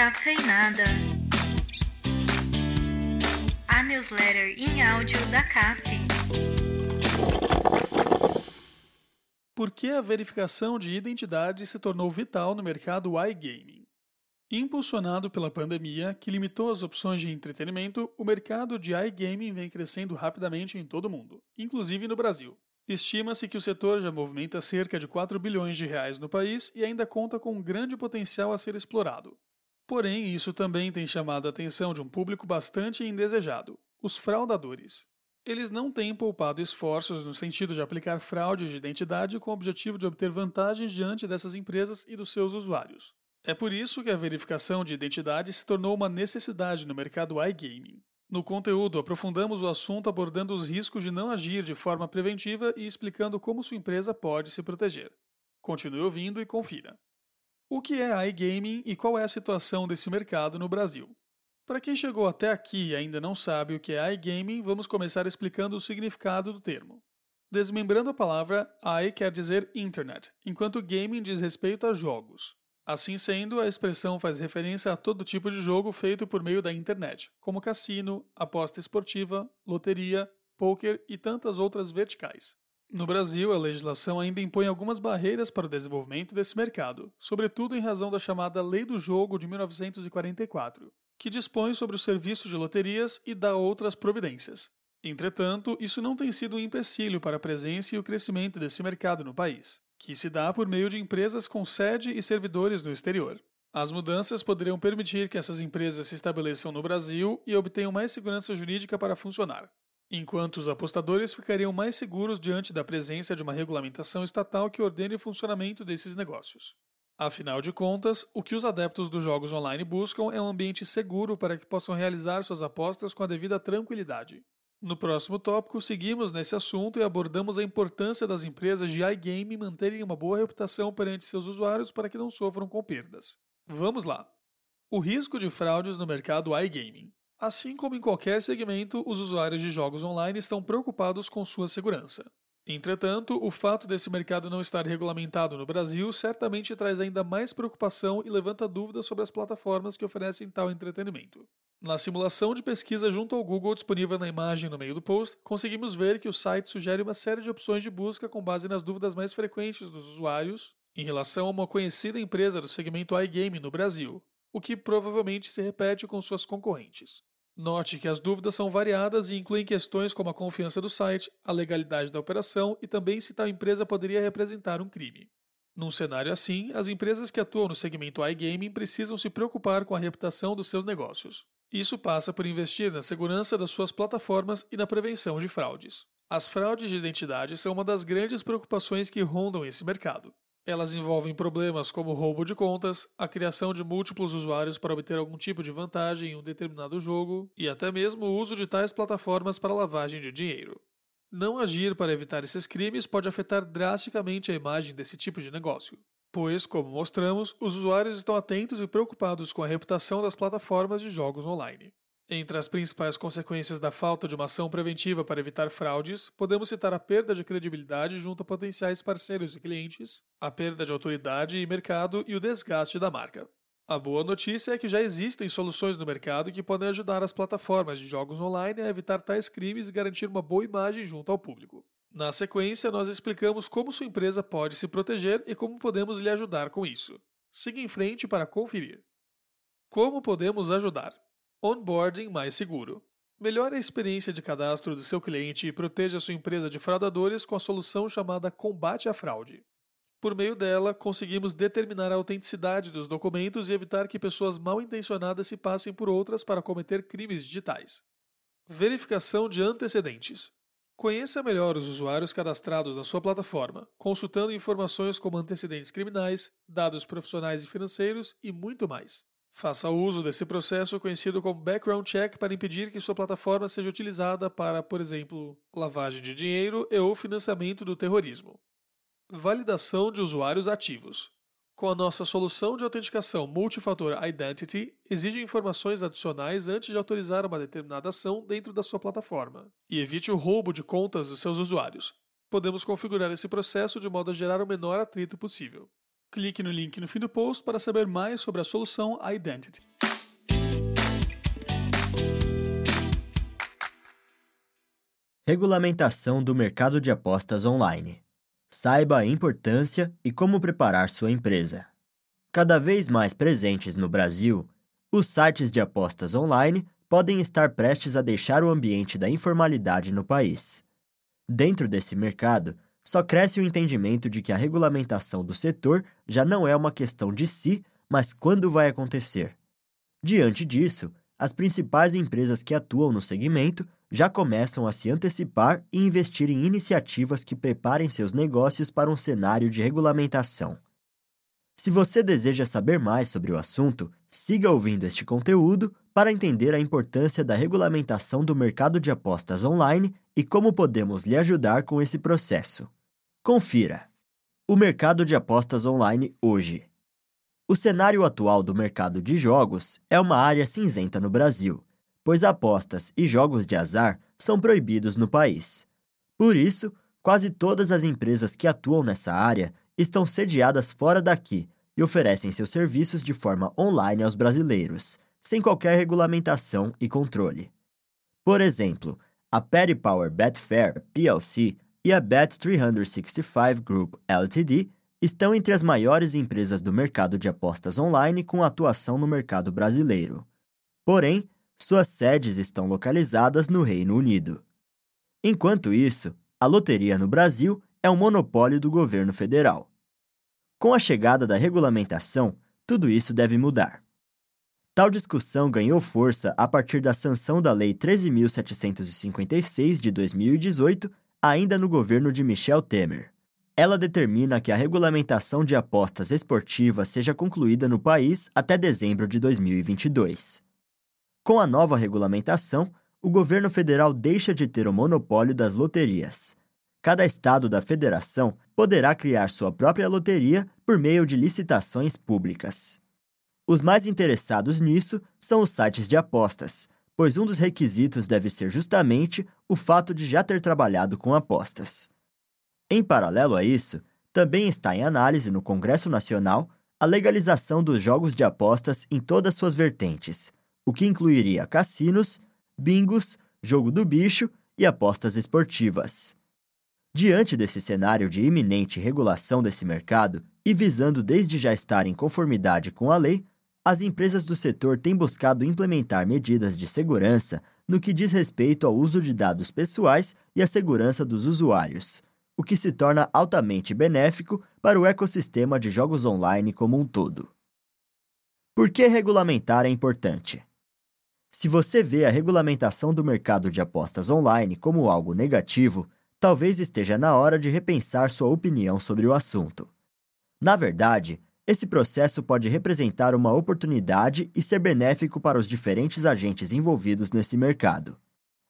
Cafeinada. A newsletter em áudio da CAF. Por que a verificação de identidade se tornou vital no mercado iGaming? Impulsionado pela pandemia, que limitou as opções de entretenimento, o mercado de iGaming vem crescendo rapidamente em todo o mundo, inclusive no Brasil. Estima-se que o setor já movimenta cerca de 4 bilhões de reais no país e ainda conta com um grande potencial a ser explorado. Porém, isso também tem chamado a atenção de um público bastante indesejado: os fraudadores. Eles não têm poupado esforços no sentido de aplicar fraudes de identidade com o objetivo de obter vantagens diante dessas empresas e dos seus usuários. É por isso que a verificação de identidade se tornou uma necessidade no mercado iGaming. No conteúdo, aprofundamos o assunto abordando os riscos de não agir de forma preventiva e explicando como sua empresa pode se proteger. Continue ouvindo e confira. O que é iGaming e qual é a situação desse mercado no Brasil? Para quem chegou até aqui e ainda não sabe o que é iGaming, vamos começar explicando o significado do termo. Desmembrando a palavra, i quer dizer internet, enquanto gaming diz respeito a jogos. Assim sendo, a expressão faz referência a todo tipo de jogo feito por meio da internet, como cassino, aposta esportiva, loteria, poker e tantas outras verticais. No Brasil, a legislação ainda impõe algumas barreiras para o desenvolvimento desse mercado, sobretudo em razão da chamada Lei do Jogo de 1944, que dispõe sobre os serviços de loterias e dá outras providências. Entretanto, isso não tem sido um empecilho para a presença e o crescimento desse mercado no país que se dá por meio de empresas com sede e servidores no exterior. As mudanças poderiam permitir que essas empresas se estabeleçam no Brasil e obtenham mais segurança jurídica para funcionar, enquanto os apostadores ficariam mais seguros diante da presença de uma regulamentação estatal que ordene o funcionamento desses negócios. Afinal de contas, o que os adeptos dos jogos online buscam é um ambiente seguro para que possam realizar suas apostas com a devida tranquilidade. No próximo tópico, seguimos nesse assunto e abordamos a importância das empresas de iGaming manterem uma boa reputação perante seus usuários para que não sofram com perdas. Vamos lá! O risco de fraudes no mercado iGaming. Assim como em qualquer segmento, os usuários de jogos online estão preocupados com sua segurança. Entretanto, o fato desse mercado não estar regulamentado no Brasil certamente traz ainda mais preocupação e levanta dúvidas sobre as plataformas que oferecem tal entretenimento. Na simulação de pesquisa junto ao Google disponível na imagem no meio do post, conseguimos ver que o site sugere uma série de opções de busca com base nas dúvidas mais frequentes dos usuários em relação a uma conhecida empresa do segmento iGaming no Brasil, o que provavelmente se repete com suas concorrentes. Note que as dúvidas são variadas e incluem questões como a confiança do site, a legalidade da operação e também se tal empresa poderia representar um crime. Num cenário assim, as empresas que atuam no segmento iGaming precisam se preocupar com a reputação dos seus negócios. Isso passa por investir na segurança das suas plataformas e na prevenção de fraudes. As fraudes de identidade são uma das grandes preocupações que rondam esse mercado. Elas envolvem problemas como roubo de contas, a criação de múltiplos usuários para obter algum tipo de vantagem em um determinado jogo e até mesmo o uso de tais plataformas para lavagem de dinheiro. Não agir para evitar esses crimes pode afetar drasticamente a imagem desse tipo de negócio pois, como mostramos, os usuários estão atentos e preocupados com a reputação das plataformas de jogos online. Entre as principais consequências da falta de uma ação preventiva para evitar fraudes, podemos citar a perda de credibilidade junto a potenciais parceiros e clientes, a perda de autoridade e mercado e o desgaste da marca. A boa notícia é que já existem soluções no mercado que podem ajudar as plataformas de jogos online a evitar tais crimes e garantir uma boa imagem junto ao público. Na sequência, nós explicamos como sua empresa pode se proteger e como podemos lhe ajudar com isso. Siga em frente para conferir. Como podemos ajudar? Onboarding mais seguro. Melhore a experiência de cadastro do seu cliente e proteja sua empresa de fraudadores com a solução chamada Combate à Fraude. Por meio dela, conseguimos determinar a autenticidade dos documentos e evitar que pessoas mal intencionadas se passem por outras para cometer crimes digitais. Verificação de antecedentes. Conheça melhor os usuários cadastrados na sua plataforma, consultando informações como antecedentes criminais, dados profissionais e financeiros e muito mais. Faça uso desse processo conhecido como background check para impedir que sua plataforma seja utilizada para, por exemplo, lavagem de dinheiro e ou financiamento do terrorismo. Validação de usuários ativos. Com a nossa solução de autenticação multifator Identity, exige informações adicionais antes de autorizar uma determinada ação dentro da sua plataforma e evite o roubo de contas dos seus usuários. Podemos configurar esse processo de modo a gerar o menor atrito possível. Clique no link no fim do post para saber mais sobre a solução Identity. Regulamentação do mercado de apostas online. Saiba a importância e como preparar sua empresa. Cada vez mais presentes no Brasil, os sites de apostas online podem estar prestes a deixar o ambiente da informalidade no país. Dentro desse mercado, só cresce o entendimento de que a regulamentação do setor já não é uma questão de si, mas quando vai acontecer. Diante disso, as principais empresas que atuam no segmento já começam a se antecipar e investir em iniciativas que preparem seus negócios para um cenário de regulamentação. Se você deseja saber mais sobre o assunto, siga ouvindo este conteúdo para entender a importância da regulamentação do mercado de apostas online e como podemos lhe ajudar com esse processo. Confira! O mercado de apostas online hoje. O cenário atual do mercado de jogos é uma área cinzenta no Brasil pois apostas e jogos de azar são proibidos no país. Por isso, quase todas as empresas que atuam nessa área estão sediadas fora daqui e oferecem seus serviços de forma online aos brasileiros, sem qualquer regulamentação e controle. Por exemplo, a Paddy Power Betfair PLC e a Bet365 Group Ltd estão entre as maiores empresas do mercado de apostas online com atuação no mercado brasileiro. Porém, suas sedes estão localizadas no Reino Unido. Enquanto isso, a loteria no Brasil é um monopólio do governo federal. Com a chegada da regulamentação, tudo isso deve mudar. Tal discussão ganhou força a partir da sanção da Lei 13.756 de 2018, ainda no governo de Michel Temer. Ela determina que a regulamentação de apostas esportivas seja concluída no país até dezembro de 2022. Com a nova regulamentação, o governo federal deixa de ter o monopólio das loterias. Cada estado da federação poderá criar sua própria loteria por meio de licitações públicas. Os mais interessados nisso são os sites de apostas, pois um dos requisitos deve ser justamente o fato de já ter trabalhado com apostas. Em paralelo a isso, também está em análise no Congresso Nacional a legalização dos jogos de apostas em todas suas vertentes, o que incluiria cassinos, bingos, jogo do bicho e apostas esportivas. Diante desse cenário de iminente regulação desse mercado e visando desde já estar em conformidade com a lei, as empresas do setor têm buscado implementar medidas de segurança no que diz respeito ao uso de dados pessoais e à segurança dos usuários, o que se torna altamente benéfico para o ecossistema de jogos online como um todo. Por que regulamentar é importante? Se você vê a regulamentação do mercado de apostas online como algo negativo, talvez esteja na hora de repensar sua opinião sobre o assunto. Na verdade, esse processo pode representar uma oportunidade e ser benéfico para os diferentes agentes envolvidos nesse mercado.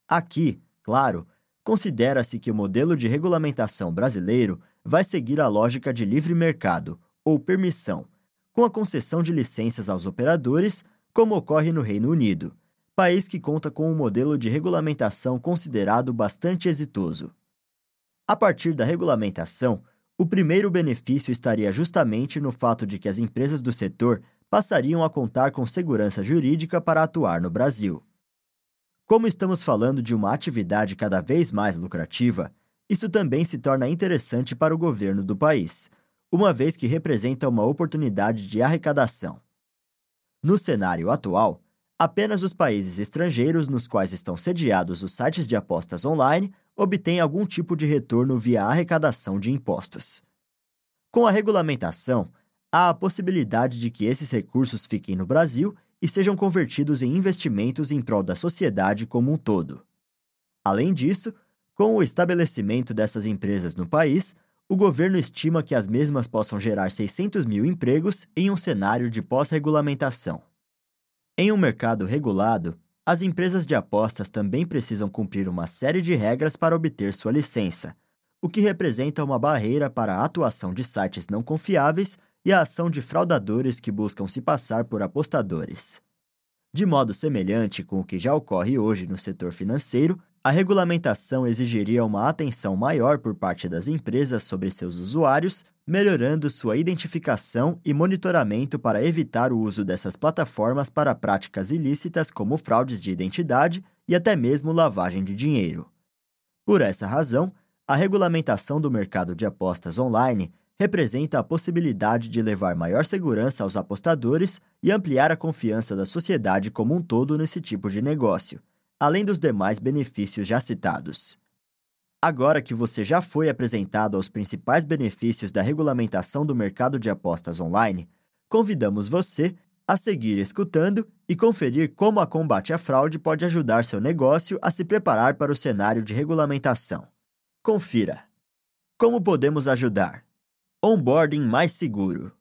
Aqui, claro, considera-se que o modelo de regulamentação brasileiro vai seguir a lógica de livre mercado, ou permissão, com a concessão de licenças aos operadores, como ocorre no Reino Unido, país que conta com um modelo de regulamentação considerado bastante exitoso. A partir da regulamentação, o primeiro benefício estaria justamente no fato de que as empresas do setor passariam a contar com segurança jurídica para atuar no Brasil. Como estamos falando de uma atividade cada vez mais lucrativa, isso também se torna interessante para o governo do país, uma vez que representa uma oportunidade de arrecadação. No cenário atual, apenas os países estrangeiros nos quais estão sediados os sites de apostas online obtêm algum tipo de retorno via arrecadação de impostos. Com a regulamentação, há a possibilidade de que esses recursos fiquem no Brasil e sejam convertidos em investimentos em prol da sociedade como um todo. Além disso, com o estabelecimento dessas empresas no país, o governo estima que as mesmas possam gerar 600 mil empregos em um cenário de pós-regulamentação. Em um mercado regulado, as empresas de apostas também precisam cumprir uma série de regras para obter sua licença, o que representa uma barreira para a atuação de sites não confiáveis e a ação de fraudadores que buscam se passar por apostadores. De modo semelhante com o que já ocorre hoje no setor financeiro, a regulamentação exigiria uma atenção maior por parte das empresas sobre seus usuários, melhorando sua identificação e monitoramento para evitar o uso dessas plataformas para práticas ilícitas como fraudes de identidade e até mesmo lavagem de dinheiro. Por essa razão, a regulamentação do mercado de apostas online representa a possibilidade de levar maior segurança aos apostadores e ampliar a confiança da sociedade como um todo nesse tipo de negócio, além dos demais benefícios já citados. Agora que você já foi apresentado aos principais benefícios da regulamentação do mercado de apostas online, convidamos você a seguir escutando e conferir como a combate à fraude pode ajudar seu negócio a se preparar para o cenário de regulamentação. Confira. Como podemos ajudar? Onboarding mais seguro.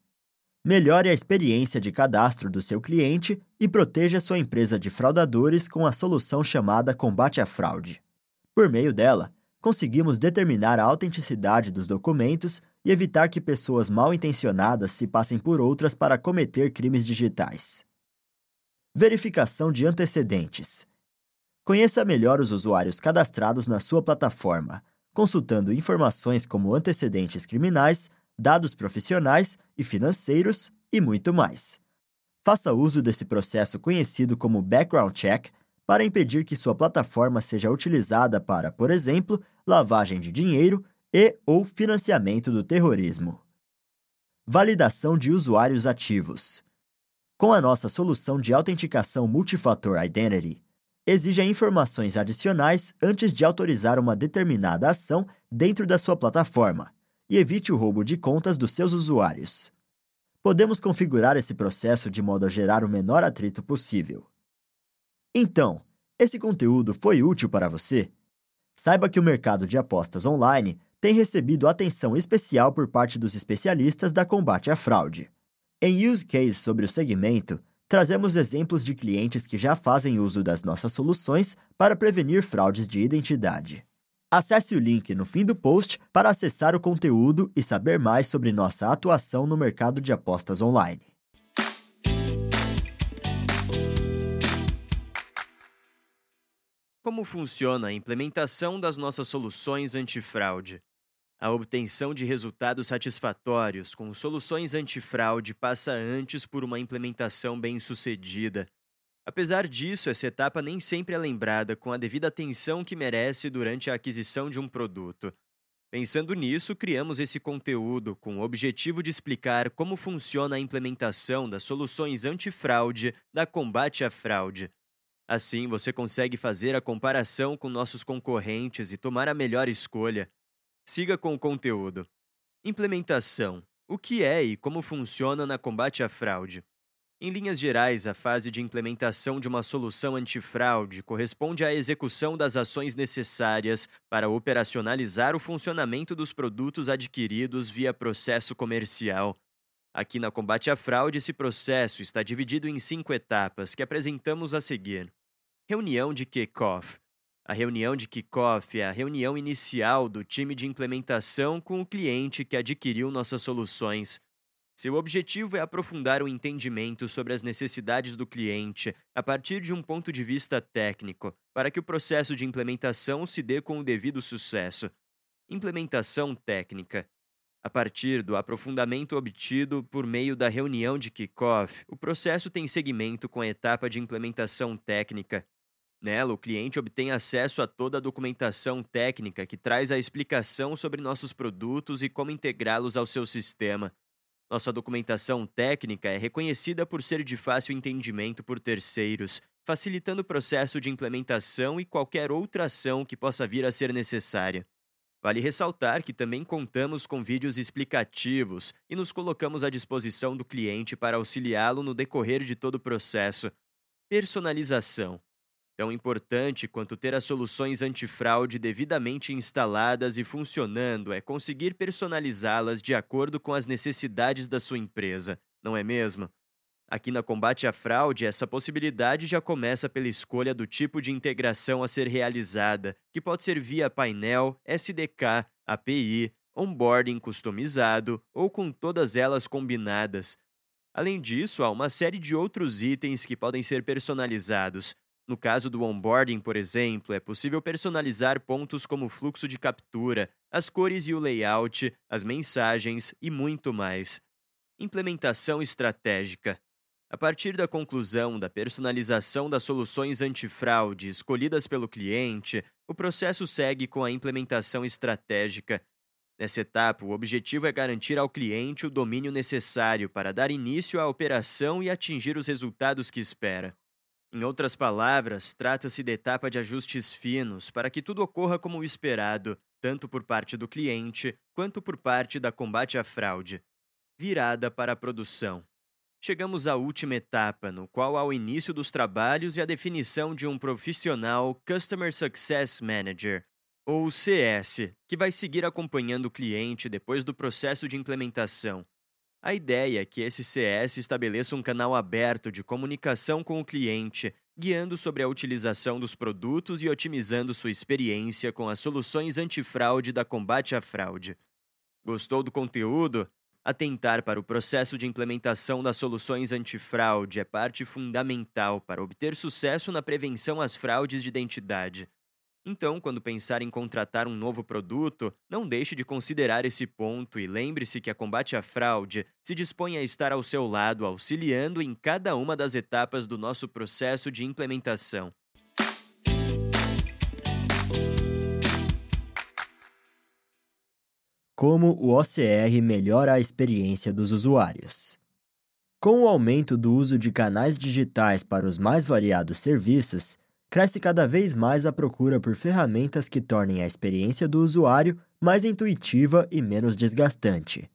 Melhore a experiência de cadastro do seu cliente e proteja sua empresa de fraudadores com a solução chamada Combate à Fraude. Por meio dela, conseguimos determinar a autenticidade dos documentos e evitar que pessoas mal intencionadas se passem por outras para cometer crimes digitais. Verificação de antecedentes. Conheça melhor os usuários cadastrados na sua plataforma, consultando informações como antecedentes criminais, dados profissionais e financeiros e muito mais. Faça uso desse processo conhecido como background check para impedir que sua plataforma seja utilizada para, por exemplo, lavagem de dinheiro e ou financiamento do terrorismo. Validação de usuários ativos. Com a nossa solução de autenticação multifator Identity, exija informações adicionais antes de autorizar uma determinada ação dentro da sua plataforma e evite o roubo de contas dos seus usuários. Podemos configurar esse processo de modo a gerar o menor atrito possível. Então, esse conteúdo foi útil para você? Saiba que o mercado de apostas online tem recebido atenção especial por parte dos especialistas da combate à fraude. Em use case sobre o segmento, trazemos exemplos de clientes que já fazem uso das nossas soluções para prevenir fraudes de identidade. Acesse o link no fim do post para acessar o conteúdo e saber mais sobre nossa atuação no mercado de apostas online. Como funciona a implementação das nossas soluções antifraude? A obtenção de resultados satisfatórios com soluções antifraude passa antes por uma implementação bem-sucedida. Apesar disso, essa etapa nem sempre é lembrada com a devida atenção que merece durante a aquisição de um produto. Pensando nisso, criamos esse conteúdo com o objetivo de explicar como funciona a implementação das soluções antifraude da combate à fraude. Assim, você consegue fazer a comparação com nossos concorrentes e tomar a melhor escolha. Siga com o conteúdo. Implementação. O que é e como funciona na combate à fraude? Em linhas gerais, a fase de implementação de uma solução antifraude corresponde à execução das ações necessárias para operacionalizar o funcionamento dos produtos adquiridos via processo comercial. Aqui na Combate à Fraude, esse processo está dividido em cinco etapas que apresentamos a seguir. Reunião de kickoff a reunião de kickoff é a reunião inicial do time de implementação com o cliente que adquiriu nossas soluções. Seu objetivo é aprofundar o entendimento sobre as necessidades do cliente a partir de um ponto de vista técnico, para que o processo de implementação se dê com o devido sucesso. Implementação técnica. A partir do aprofundamento obtido por meio da reunião de kickoff, o processo tem seguimento com a etapa de implementação técnica, Nela, o cliente obtém acesso a toda a documentação técnica que traz a explicação sobre nossos produtos e como integrá-los ao seu sistema. Nossa documentação técnica é reconhecida por ser de fácil entendimento por terceiros, facilitando o processo de implementação e qualquer outra ação que possa vir a ser necessária. Vale ressaltar que também contamos com vídeos explicativos e nos colocamos à disposição do cliente para auxiliá-lo no decorrer de todo o processo. Personalização. Tão importante quanto ter as soluções antifraude devidamente instaladas e funcionando é conseguir personalizá-las de acordo com as necessidades da sua empresa, não é mesmo? Aqui na Combate à Fraude, essa possibilidade já começa pela escolha do tipo de integração a ser realizada, que pode ser via painel, SDK, API, onboarding customizado ou com todas elas combinadas. Além disso, há uma série de outros itens que podem ser personalizados, no caso do onboarding, por exemplo, é possível personalizar pontos como o fluxo de captura, as cores e o layout, as mensagens e muito mais. Implementação estratégica. A partir da conclusão da personalização das soluções antifraude escolhidas pelo cliente, O processo segue com a implementação estratégica. Nessa etapa, o objetivo é garantir ao cliente o domínio necessário para dar início à operação e atingir os resultados que espera. Em outras palavras, trata-se da etapa de ajustes finos para que tudo ocorra como o esperado, tanto por parte do cliente quanto por parte da combate à fraude. Virada para a produção. Chegamos à última etapa, no qual há o início dos trabalhos e a definição de um profissional Customer Success Manager, ou CS, que vai seguir acompanhando o cliente depois do processo de implementação. A ideia é que esse CS estabeleça um canal aberto de comunicação com o cliente, guiando sobre a utilização dos produtos e otimizando sua experiência com as soluções antifraude da combate à fraude. Gostou do conteúdo? Atentar para o processo de implementação das soluções antifraude é parte fundamental para obter sucesso na prevenção às fraudes de identidade. Então, quando pensar em contratar um novo produto, não deixe de considerar esse ponto e lembre-se que a Combate à Fraude se dispõe a estar ao seu lado, auxiliando em cada uma das etapas do nosso processo de implementação. como o OCR melhora a experiência dos usuários. Com o aumento do uso de canais digitais para os mais variados serviços, cresce cada vez mais a procura por ferramentas que tornem a experiência do usuário mais intuitiva e menos desgastante.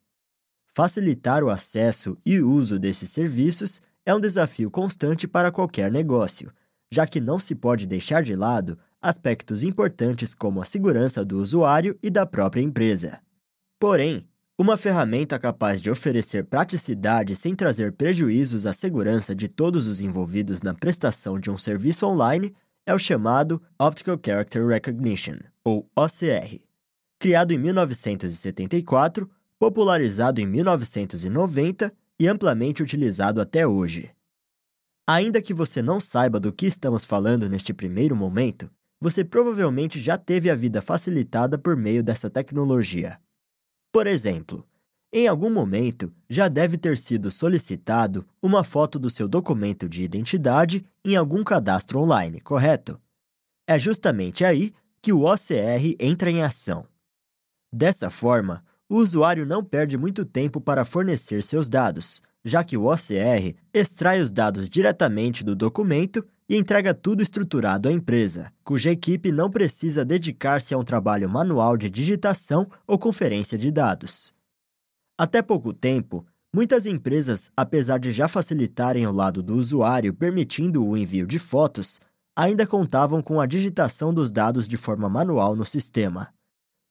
Facilitar o acesso e uso desses serviços é um desafio constante para qualquer negócio, já que não se pode deixar de lado aspectos importantes como a segurança do usuário e da própria empresa. Porém, uma ferramenta capaz de oferecer praticidade sem trazer prejuízos à segurança de todos os envolvidos na prestação de um serviço online é o chamado Optical Character Recognition, ou OCR. Criado em 1974, popularizado em 1990 e amplamente utilizado até hoje. Ainda que você não saiba do que estamos falando neste primeiro momento, você provavelmente já teve a vida facilitada por meio dessa tecnologia. Por exemplo, em algum momento já deve ter sido solicitado uma foto do seu documento de identidade em algum cadastro online, correto? É justamente aí que o OCR entra em ação. Dessa forma, o usuário não perde muito tempo para fornecer seus dados, já que o OCR extrai os dados diretamente do documento e entrega tudo estruturado à empresa, cuja equipe não precisa dedicar-se a um trabalho manual de digitação ou conferência de dados. Até pouco tempo, muitas empresas, apesar de já facilitarem o lado do usuário permitindo o envio de fotos, ainda contavam com a digitação dos dados de forma manual no sistema.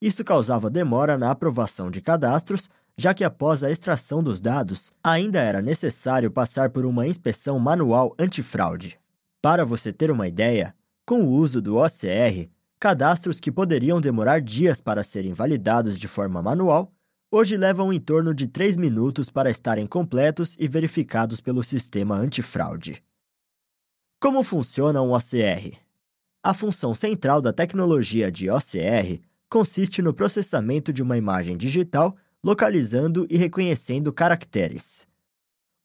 Isso causava demora na aprovação de cadastros, já que após a extração dos dados, ainda era necessário passar por uma inspeção manual antifraude. Para você ter uma ideia, com o uso do OCR, cadastros que poderiam demorar dias para serem validados de forma manual, hoje levam em torno de 3 minutos para estarem completos e verificados pelo sistema antifraude. Como funciona um OCR? A função central da tecnologia de OCR consiste no processamento de uma imagem digital, localizando e reconhecendo caracteres.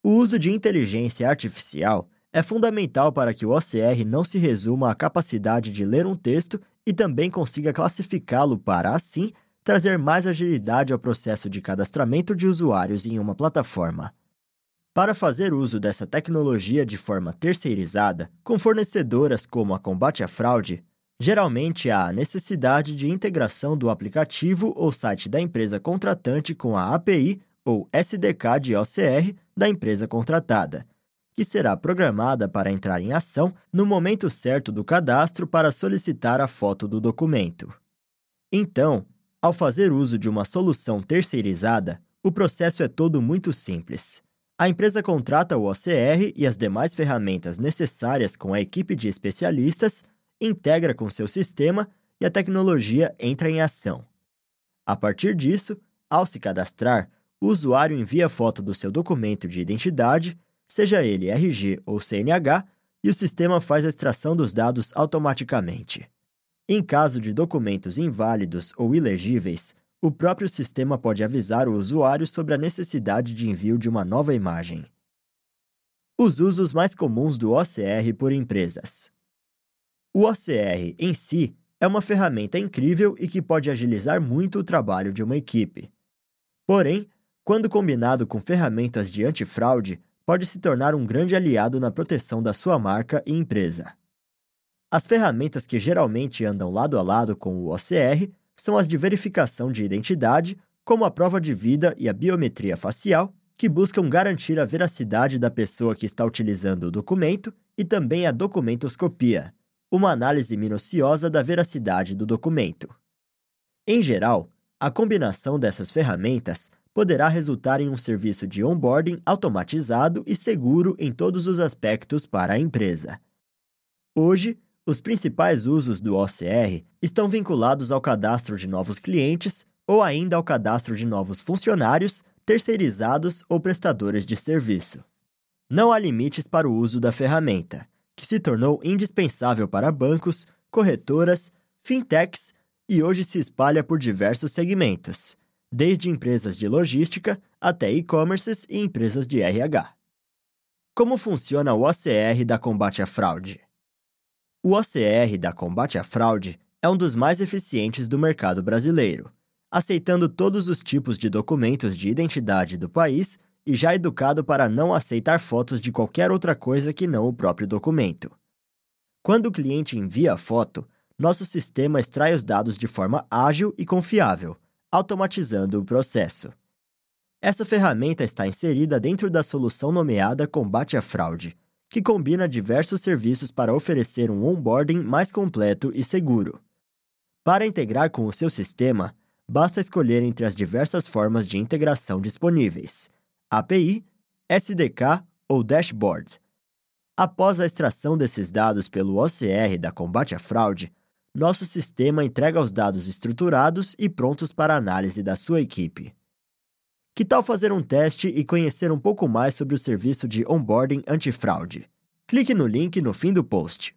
O uso de inteligência artificial é fundamental para que o OCR não se resuma à capacidade de ler um texto e também consiga classificá-lo para, assim, trazer mais agilidade ao processo de cadastramento de usuários em uma plataforma. Para fazer uso dessa tecnologia de forma terceirizada, com fornecedoras como a Combate à Fraude, geralmente há a necessidade de integração do aplicativo ou site da empresa contratante com a API ou SDK de OCR da empresa contratada que será programada para entrar em ação no momento certo do cadastro para solicitar a foto do documento. Então, ao fazer uso de uma solução terceirizada, o processo é todo muito simples. A empresa contrata o OCR e as demais ferramentas necessárias com a equipe de especialistas, integra com seu sistema e a tecnologia entra em ação. A partir disso, ao se cadastrar, o usuário envia foto do seu documento de identidade seja ele RG ou CNH, e o sistema faz a extração dos dados automaticamente. Em caso de documentos inválidos ou ilegíveis, o próprio sistema pode avisar o usuário sobre a necessidade de envio de uma nova imagem. Os usos mais comuns do OCR por empresas. O OCR, em si, é uma ferramenta incrível e que pode agilizar muito o trabalho de uma equipe. Porém, quando combinado com ferramentas de antifraude, pode se tornar um grande aliado na proteção da sua marca e empresa. As ferramentas que geralmente andam lado a lado com o OCR são as de verificação de identidade, como a prova de vida e a biometria facial, que buscam garantir a veracidade da pessoa que está utilizando o documento, e também a documentoscopia, uma análise minuciosa da veracidade do documento. Em geral, a combinação dessas ferramentas poderá resultar em um serviço de onboarding automatizado e seguro em todos os aspectos para a empresa. Hoje, os principais usos do OCR estão vinculados ao cadastro de novos clientes ou ainda ao cadastro de novos funcionários, terceirizados ou prestadores de serviço. Não há limites para o uso da ferramenta, que se tornou indispensável para bancos, corretoras, fintechs e hoje se espalha por diversos segmentos, desde empresas de logística até e-commerces e empresas de RH. Como funciona o OCR da combate à fraude? O OCR da combate à fraude é um dos mais eficientes do mercado brasileiro, aceitando todos os tipos de documentos de identidade do país e já educado para não aceitar fotos de qualquer outra coisa que não o próprio documento. Quando o cliente envia a foto, nosso sistema extrai os dados de forma ágil e confiável, automatizando o processo. Essa ferramenta está inserida dentro da solução nomeada Combate à Fraude, que combina diversos serviços para oferecer um onboarding mais completo e seguro. Para integrar com o seu sistema, basta escolher entre as diversas formas de integração disponíveis. API, SDK ou dashboard. Após a extração desses dados pelo OCR da combate à fraude, nosso sistema entrega os dados estruturados e prontos para análise da sua equipe. Que tal fazer um teste e conhecer um pouco mais sobre o serviço de onboarding antifraude? Clique no link no fim do post.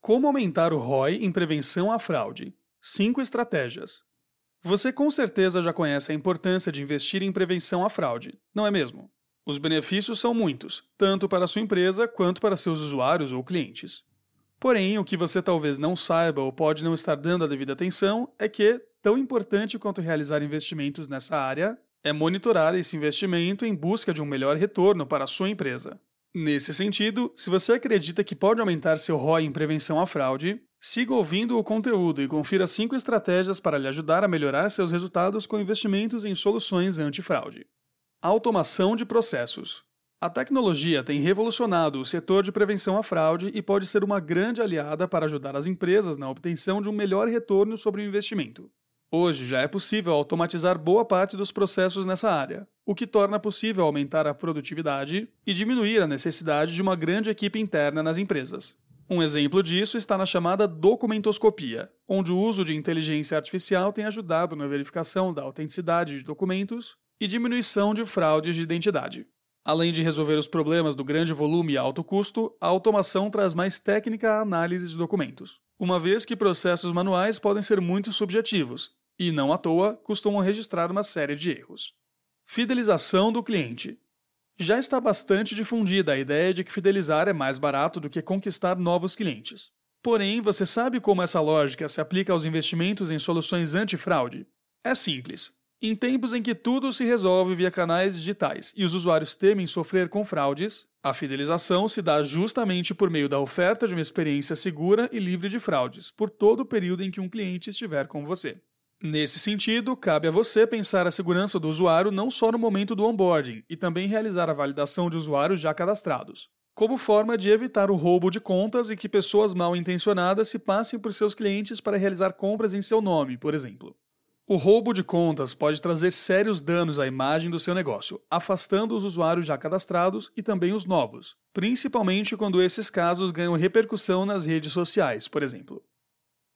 Como aumentar o ROI em prevenção à fraude? 5 estratégias. Você com certeza já conhece a importância de investir em prevenção à fraude, não é mesmo? Os benefícios são muitos, tanto para sua empresa quanto para seus usuários ou clientes. Porém, o que você talvez não saiba ou pode não estar dando a devida atenção é que, tão importante quanto realizar investimentos nessa área, é monitorar esse investimento em busca de um melhor retorno para a sua empresa. Nesse sentido, se você acredita que pode aumentar seu ROI em prevenção à fraude, Siga ouvindo o conteúdo e confira cinco estratégias para lhe ajudar a melhorar seus resultados com investimentos em soluções antifraude. Automação de processos. A tecnologia tem revolucionado o setor de prevenção à fraude e pode ser uma grande aliada para ajudar as empresas na obtenção de um melhor retorno sobre o investimento. Hoje já é possível automatizar boa parte dos processos nessa área, o que torna possível aumentar a produtividade e diminuir a necessidade de uma grande equipe interna nas empresas. Um exemplo disso está na chamada documentoscopia, onde o uso de inteligência artificial tem ajudado na verificação da autenticidade de documentos e diminuição de fraudes de identidade. Além de resolver os problemas do grande volume e alto custo, a automação traz mais técnica à análise de documentos, uma vez que processos manuais podem ser muito subjetivos e, não à toa, costumam registrar uma série de erros. Fidelização do cliente. Já está bastante difundida a ideia de que fidelizar é mais barato do que conquistar novos clientes. Porém, você sabe como essa lógica se aplica aos investimentos em soluções antifraude? É simples. Em tempos em que tudo se resolve via canais digitais e os usuários temem sofrer com fraudes, a fidelização se dá justamente por meio da oferta de uma experiência segura e livre de fraudes por todo o período em que um cliente estiver com você. Nesse sentido, cabe a você pensar a segurança do usuário não só no momento do onboarding, e também realizar a validação de usuários já cadastrados, como forma de evitar o roubo de contas e que pessoas mal intencionadas se passem por seus clientes para realizar compras em seu nome, por exemplo. O roubo de contas pode trazer sérios danos à imagem do seu negócio, afastando os usuários já cadastrados e também os novos, principalmente quando esses casos ganham repercussão nas redes sociais, por exemplo.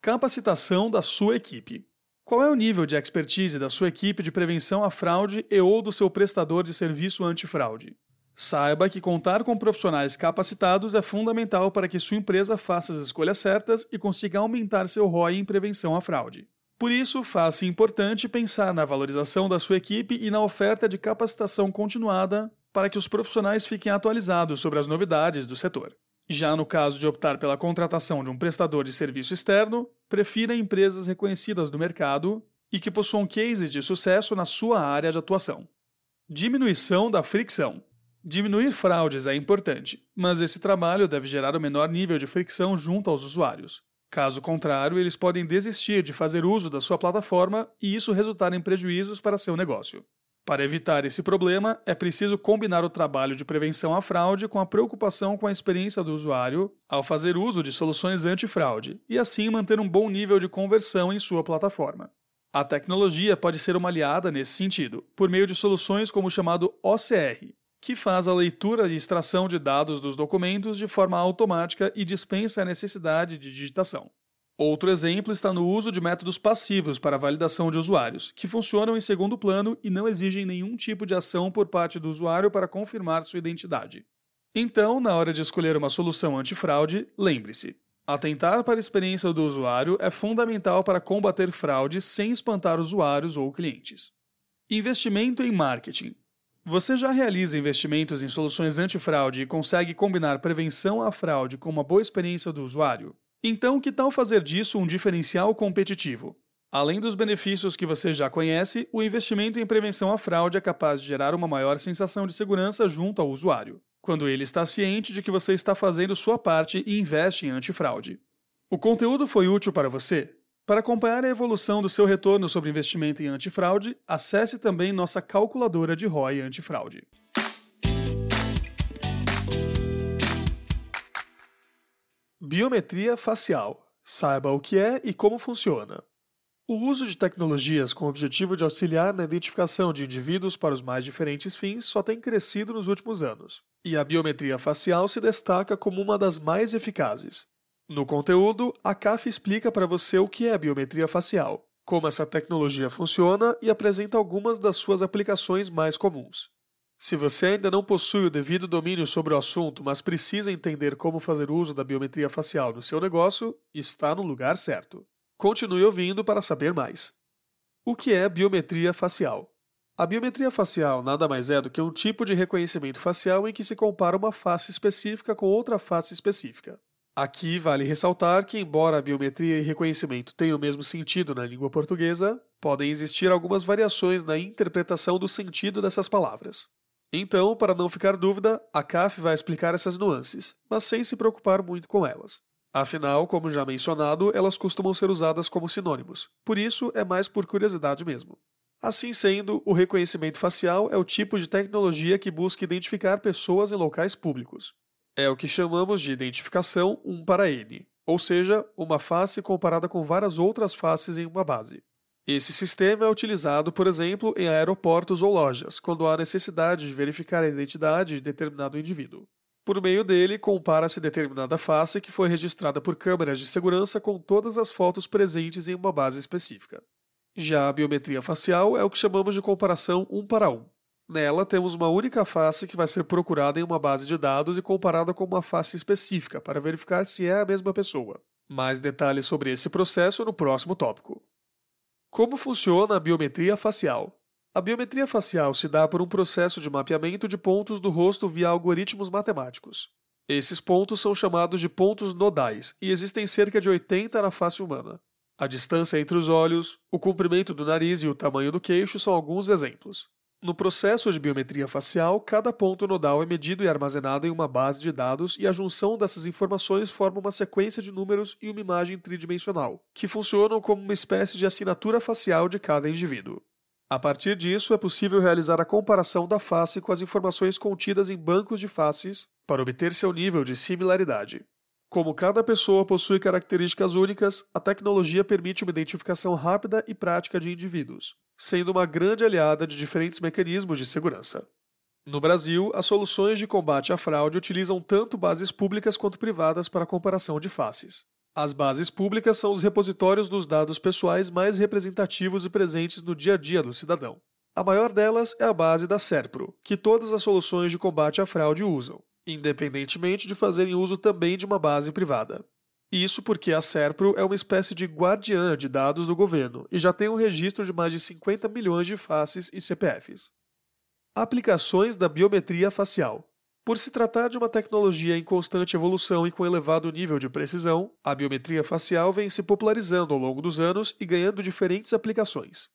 Capacitação da sua equipe. Qual é o nível de expertise da sua equipe de prevenção à fraude e ou do seu prestador de serviço antifraude? Saiba que contar com profissionais capacitados é fundamental para que sua empresa faça as escolhas certas e consiga aumentar seu ROI em prevenção à fraude. Por isso, faz-se importante pensar na valorização da sua equipe e na oferta de capacitação continuada para que os profissionais fiquem atualizados sobre as novidades do setor. Já no caso de optar pela contratação de um prestador de serviço externo, prefira empresas reconhecidas do mercado e que possuam cases de sucesso na sua área de atuação. Diminuição da fricção. Diminuir fraudes é importante, mas esse trabalho deve gerar o menor nível de fricção junto aos usuários. Caso contrário, eles podem desistir de fazer uso da sua plataforma e isso resultar em prejuízos para seu negócio. Para evitar esse problema, é preciso combinar o trabalho de prevenção à fraude com a preocupação com a experiência do usuário ao fazer uso de soluções antifraude e assim manter um bom nível de conversão em sua plataforma. A tecnologia pode ser uma aliada nesse sentido, por meio de soluções como o chamado OCR, que faz a leitura e extração de dados dos documentos de forma automática e dispensa a necessidade de digitação. Outro exemplo está no uso de métodos passivos para validação de usuários, que funcionam em segundo plano e não exigem nenhum tipo de ação por parte do usuário para confirmar sua identidade. Então, na hora de escolher uma solução antifraude, lembre-se: atentar para a experiência do usuário é fundamental para combater fraude sem espantar usuários ou clientes. Investimento em marketing. Você já realiza investimentos em soluções antifraude e consegue combinar prevenção à fraude com uma boa experiência do usuário? Então, que tal fazer disso um diferencial competitivo? Além dos benefícios que você já conhece, o investimento em prevenção à fraude é capaz de gerar uma maior sensação de segurança junto ao usuário, quando ele está ciente de que você está fazendo sua parte e investe em antifraude. O conteúdo foi útil para você? Para acompanhar a evolução do seu retorno sobre investimento em antifraude, acesse também nossa calculadora de ROI antifraude. Biometria facial. Saiba o que é e como funciona. O uso de tecnologias com o objetivo de auxiliar na identificação de indivíduos para os mais diferentes fins só tem crescido nos últimos anos, e a biometria facial se destaca como uma das mais eficazes. No conteúdo, a CAF explica para você o que é biometria facial, como essa tecnologia funciona e apresenta algumas das suas aplicações mais comuns. Se você ainda não possui o devido domínio sobre o assunto, mas precisa entender como fazer uso da biometria facial no seu negócio, está no lugar certo. Continue ouvindo para saber mais. O que é biometria facial? A biometria facial nada mais é do que um tipo de reconhecimento facial em que se compara uma face específica com outra face específica. Aqui vale ressaltar que, embora a biometria e reconhecimento tenham o mesmo sentido na língua portuguesa, podem existir algumas variações na interpretação do sentido dessas palavras. Então, para não ficar dúvida, a CAF vai explicar essas nuances, mas sem se preocupar muito com elas. Afinal, como já mencionado, elas costumam ser usadas como sinônimos, por isso é mais por curiosidade mesmo. Assim sendo, o reconhecimento facial é o tipo de tecnologia que busca identificar pessoas em locais públicos. É o que chamamos de identificação um para N, ou seja, uma face comparada com várias outras faces em uma base. Esse sistema é utilizado, por exemplo, em aeroportos ou lojas, quando há necessidade de verificar a identidade de determinado indivíduo. Por meio dele, compara-se determinada face que foi registrada por câmeras de segurança com todas as fotos presentes em uma base específica. Já a biometria facial é o que chamamos de comparação um para um. Nela, temos uma única face que vai ser procurada em uma base de dados e comparada com uma face específica para verificar se é a mesma pessoa. Mais detalhes sobre esse processo no próximo tópico. Como funciona a biometria facial? A biometria facial se dá por um processo de mapeamento de pontos do rosto via algoritmos matemáticos. Esses pontos são chamados de pontos nodais e existem cerca de 80 na face humana. A distância entre os olhos, o comprimento do nariz e o tamanho do queixo são alguns exemplos. No processo de biometria facial, cada ponto nodal é medido e armazenado em uma base de dados e a junção dessas informações forma uma sequência de números e uma imagem tridimensional, que funcionam como uma espécie de assinatura facial de cada indivíduo. A partir disso, é possível realizar a comparação da face com as informações contidas em bancos de faces para obter seu nível de similaridade. Como cada pessoa possui características únicas, a tecnologia permite uma identificação rápida e prática de indivíduos, sendo uma grande aliada de diferentes mecanismos de segurança. No Brasil, as soluções de combate à fraude utilizam tanto bases públicas quanto privadas para comparação de faces. As bases públicas são os repositórios dos dados pessoais mais representativos e presentes no dia a dia do cidadão. A maior delas é a base da SERPRO, que todas as soluções de combate à fraude usam independentemente de fazerem uso também de uma base privada. Isso porque a SERPRO é uma espécie de guardiã de dados do governo e já tem um registro de mais de 50 milhões de faces e CPFs. Aplicações da biometria facial. Por se tratar de uma tecnologia em constante evolução e com elevado nível de precisão, a biometria facial vem se popularizando ao longo dos anos e ganhando diferentes aplicações.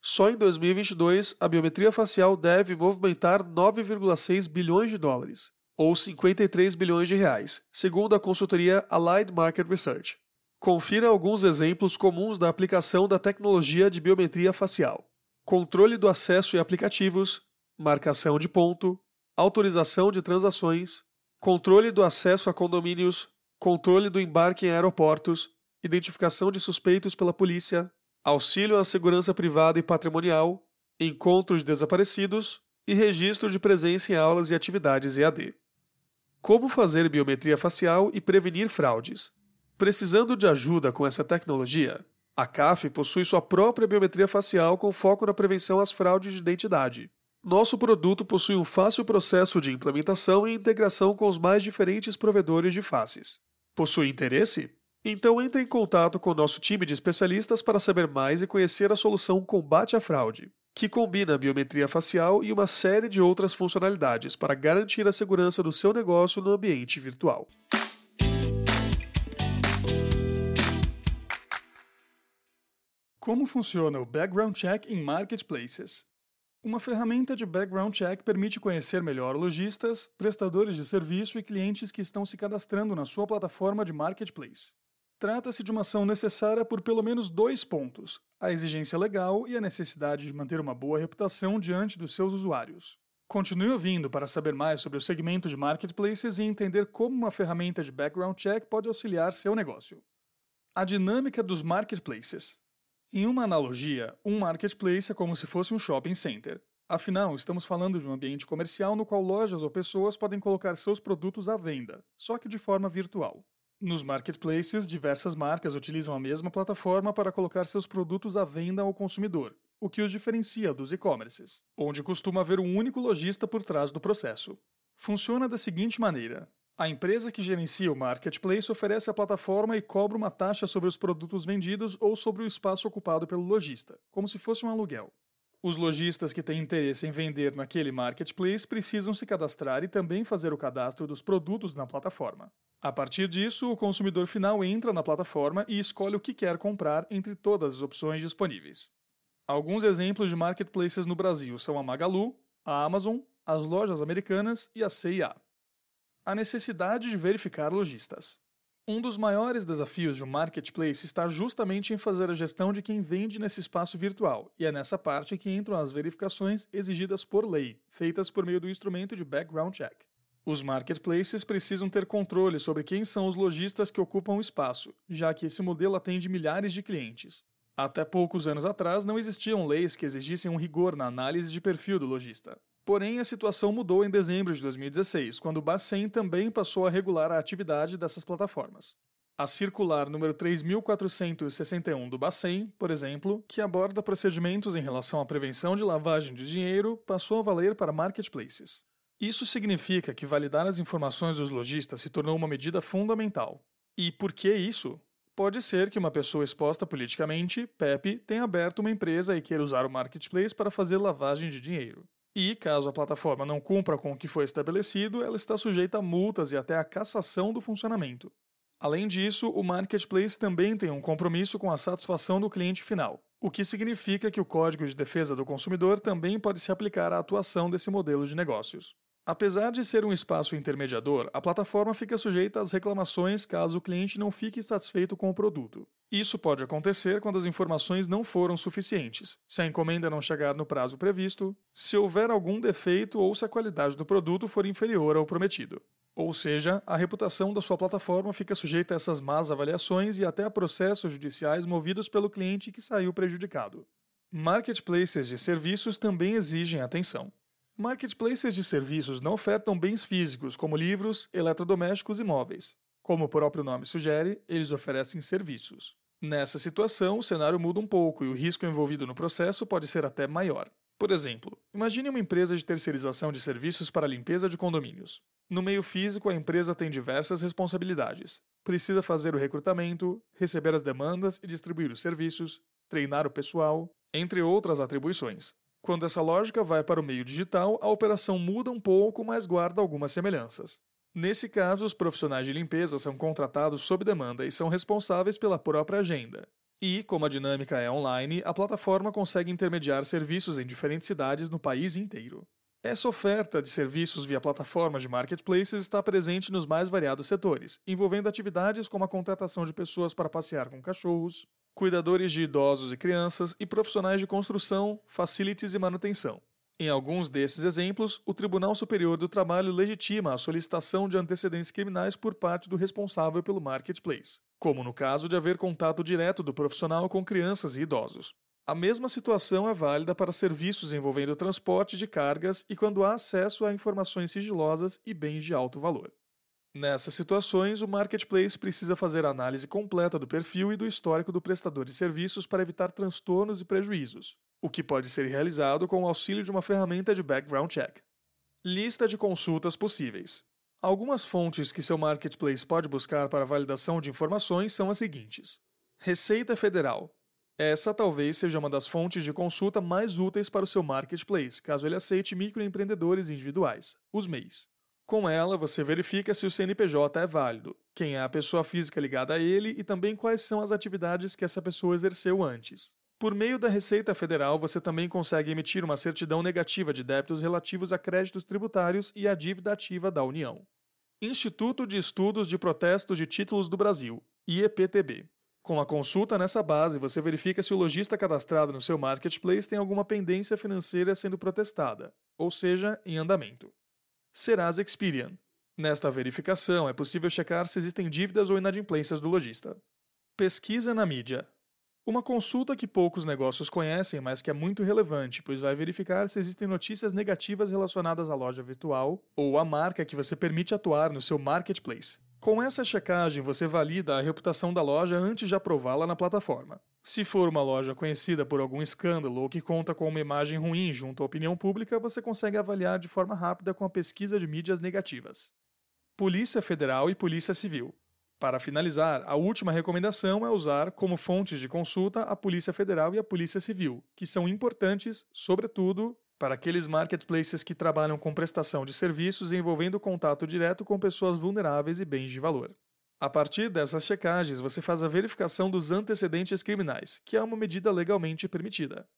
Só em 2022, a biometria facial deve movimentar 9,6 bilhões de dólares, ou 53 bilhões de reais, segundo a consultoria Allied Market Research. Confira alguns exemplos comuns da aplicação da tecnologia de biometria facial: controle do acesso em aplicativos, marcação de ponto, autorização de transações, controle do acesso a condomínios, controle do embarque em aeroportos, identificação de suspeitos pela polícia, auxílio à segurança privada e patrimonial, encontro de desaparecidos e registro de presença em aulas e atividades EAD. Como fazer biometria facial e prevenir fraudes? Precisando de ajuda com essa tecnologia, a CAF possui sua própria biometria facial com foco na prevenção às fraudes de identidade. Nosso produto possui um fácil processo de implementação e integração com os mais diferentes provedores de faces. Possui interesse? Então entre em contato com nosso time de especialistas para saber mais e conhecer a solução Combate à Fraude, que combina a biometria facial e uma série de outras funcionalidades para garantir a segurança do seu negócio no ambiente virtual. Como funciona o Background Check em Marketplaces? Uma ferramenta de background check permite conhecer melhor lojistas, prestadores de serviço e clientes que estão se cadastrando na sua plataforma de marketplace. Trata-se de uma ação necessária por pelo menos dois pontos: a exigência legal e a necessidade de manter uma boa reputação diante dos seus usuários. Continue ouvindo para saber mais sobre o segmento de marketplaces e entender como uma ferramenta de background check pode auxiliar seu negócio. A dinâmica dos marketplaces. Em uma analogia, um marketplace é como se fosse um shopping center. Afinal, estamos falando de um ambiente comercial no qual lojas ou pessoas podem colocar seus produtos à venda, só que de forma virtual. Nos marketplaces, diversas marcas utilizam a mesma plataforma para colocar seus produtos à venda ao consumidor, o que os diferencia dos e-commerces, onde costuma haver um único lojista por trás do processo. Funciona da seguinte maneira: a empresa que gerencia o marketplace oferece a plataforma e cobra uma taxa sobre os produtos vendidos ou sobre o espaço ocupado pelo lojista, como se fosse um aluguel. Os lojistas que têm interesse em vender naquele marketplace precisam se cadastrar e também fazer o cadastro dos produtos na plataforma. A partir disso, o consumidor final entra na plataforma e escolhe o que quer comprar entre todas as opções disponíveis. Alguns exemplos de marketplaces no Brasil são a Magalu, a Amazon, as lojas americanas e a CIA a necessidade de verificar lojistas. Um dos maiores desafios de um marketplace está justamente em fazer a gestão de quem vende nesse espaço virtual, e é nessa parte que entram as verificações exigidas por lei, feitas por meio do instrumento de background check. Os marketplaces precisam ter controle sobre quem são os lojistas que ocupam o espaço, já que esse modelo atende milhares de clientes. Até poucos anos atrás não existiam leis que exigissem um rigor na análise de perfil do lojista. Porém, a situação mudou em dezembro de 2016, quando o Bacen também passou a regular a atividade dessas plataformas. A circular número 3461 do Bacen, por exemplo, que aborda procedimentos em relação à prevenção de lavagem de dinheiro, passou a valer para marketplaces. Isso significa que validar as informações dos lojistas se tornou uma medida fundamental. E por que isso? Pode ser que uma pessoa exposta politicamente, Pepe, tenha aberto uma empresa e queira usar o marketplace para fazer lavagem de dinheiro. E, caso a plataforma não cumpra com o que foi estabelecido, ela está sujeita a multas e até a cassação do funcionamento. Além disso, o marketplace também tem um compromisso com a satisfação do cliente final, o que significa que o Código de Defesa do Consumidor também pode se aplicar à atuação desse modelo de negócios. Apesar de ser um espaço intermediador, a plataforma fica sujeita às reclamações caso o cliente não fique satisfeito com o produto. Isso pode acontecer quando as informações não foram suficientes, se a encomenda não chegar no prazo previsto, se houver algum defeito ou se a qualidade do produto for inferior ao prometido. Ou seja, a reputação da sua plataforma fica sujeita a essas más avaliações e até a processos judiciais movidos pelo cliente que saiu prejudicado. Marketplaces de serviços também exigem atenção. Marketplaces de serviços não ofertam bens físicos, como livros, eletrodomésticos e móveis. Como o próprio nome sugere, eles oferecem serviços. Nessa situação, o cenário muda um pouco e o risco envolvido no processo pode ser até maior. Por exemplo, imagine uma empresa de terceirização de serviços para limpeza de condomínios. No meio físico, a empresa tem diversas responsabilidades. Precisa fazer o recrutamento, receber as demandas e distribuir os serviços, treinar o pessoal, entre outras atribuições. Quando essa lógica vai para o meio digital, a operação muda um pouco, mas guarda algumas semelhanças. Nesse caso, os profissionais de limpeza são contratados sob demanda e são responsáveis pela própria agenda. E, como a dinâmica é online, a plataforma consegue intermediar serviços em diferentes cidades no país inteiro. Essa oferta de serviços via plataformas de marketplaces está presente nos mais variados setores, envolvendo atividades como a contratação de pessoas para passear com cachorros, cuidadores de idosos e crianças e profissionais de construção, facilities e manutenção. Em alguns desses exemplos, o Tribunal Superior do Trabalho legitima a solicitação de antecedentes criminais por parte do responsável pelo marketplace, como no caso de haver contato direto do profissional com crianças e idosos. A mesma situação é válida para serviços envolvendo transporte de cargas e quando há acesso a informações sigilosas e bens de alto valor. Nessas situações, o marketplace precisa fazer a análise completa do perfil e do histórico do prestador de serviços para evitar transtornos e prejuízos, o que pode ser realizado com o auxílio de uma ferramenta de background check. Lista de consultas possíveis. Algumas fontes que seu marketplace pode buscar para validação de informações são as seguintes: Receita Federal. Essa talvez seja uma das fontes de consulta mais úteis para o seu marketplace, caso ele aceite microempreendedores individuais, os MEIs. Com ela, você verifica se o CNPJ é válido, quem é a pessoa física ligada a ele e também quais são as atividades que essa pessoa exerceu antes. Por meio da Receita Federal, você também consegue emitir uma certidão negativa de débitos relativos a créditos tributários e a dívida ativa da União. Instituto de Estudos de Protestos de Títulos do Brasil, IEPTB. Com a consulta nessa base, você verifica se o lojista cadastrado no seu marketplace tem alguma pendência financeira sendo protestada, ou seja, em andamento. Serasa Experian. Nesta verificação, é possível checar se existem dívidas ou inadimplências do lojista. Pesquisa na mídia. Uma consulta que poucos negócios conhecem, mas que é muito relevante, pois vai verificar se existem notícias negativas relacionadas à loja virtual ou à marca que você permite atuar no seu marketplace. Com essa checagem, você valida a reputação da loja antes de aprová-la na plataforma. Se for uma loja conhecida por algum escândalo ou que conta com uma imagem ruim junto à opinião pública, você consegue avaliar de forma rápida com a pesquisa de mídias negativas. Polícia Federal e Polícia Civil. Para finalizar, a última recomendação é usar como fontes de consulta a Polícia Federal e a Polícia Civil, que são importantes, sobretudo, para aqueles marketplaces que trabalham com prestação de serviços envolvendo contato direto com pessoas vulneráveis e bens de valor. A partir dessas checagens, você faz a verificação dos antecedentes criminais, que é uma medida legalmente permitida.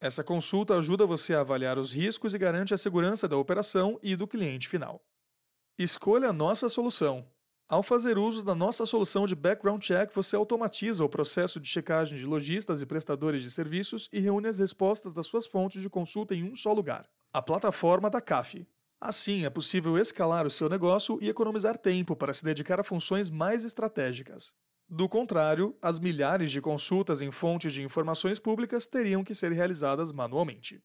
Essa consulta ajuda você a avaliar os riscos e garante a segurança da operação e do cliente final. Escolha a nossa solução. Ao fazer uso da nossa solução de background check, você automatiza o processo de checagem de lojistas e prestadores de serviços e reúne as respostas das suas fontes de consulta em um só lugar a plataforma da CAF. Assim, é possível escalar o seu negócio e economizar tempo para se dedicar a funções mais estratégicas. Do contrário, as milhares de consultas em fontes de informações públicas teriam que ser realizadas manualmente.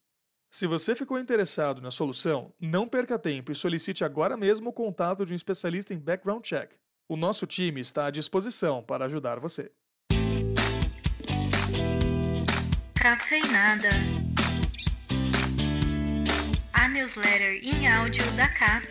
Se você ficou interessado na solução, não perca tempo e solicite agora mesmo o contato de um especialista em background check. O nosso time está à disposição para ajudar você. Cafeinada. A newsletter em áudio da CAF.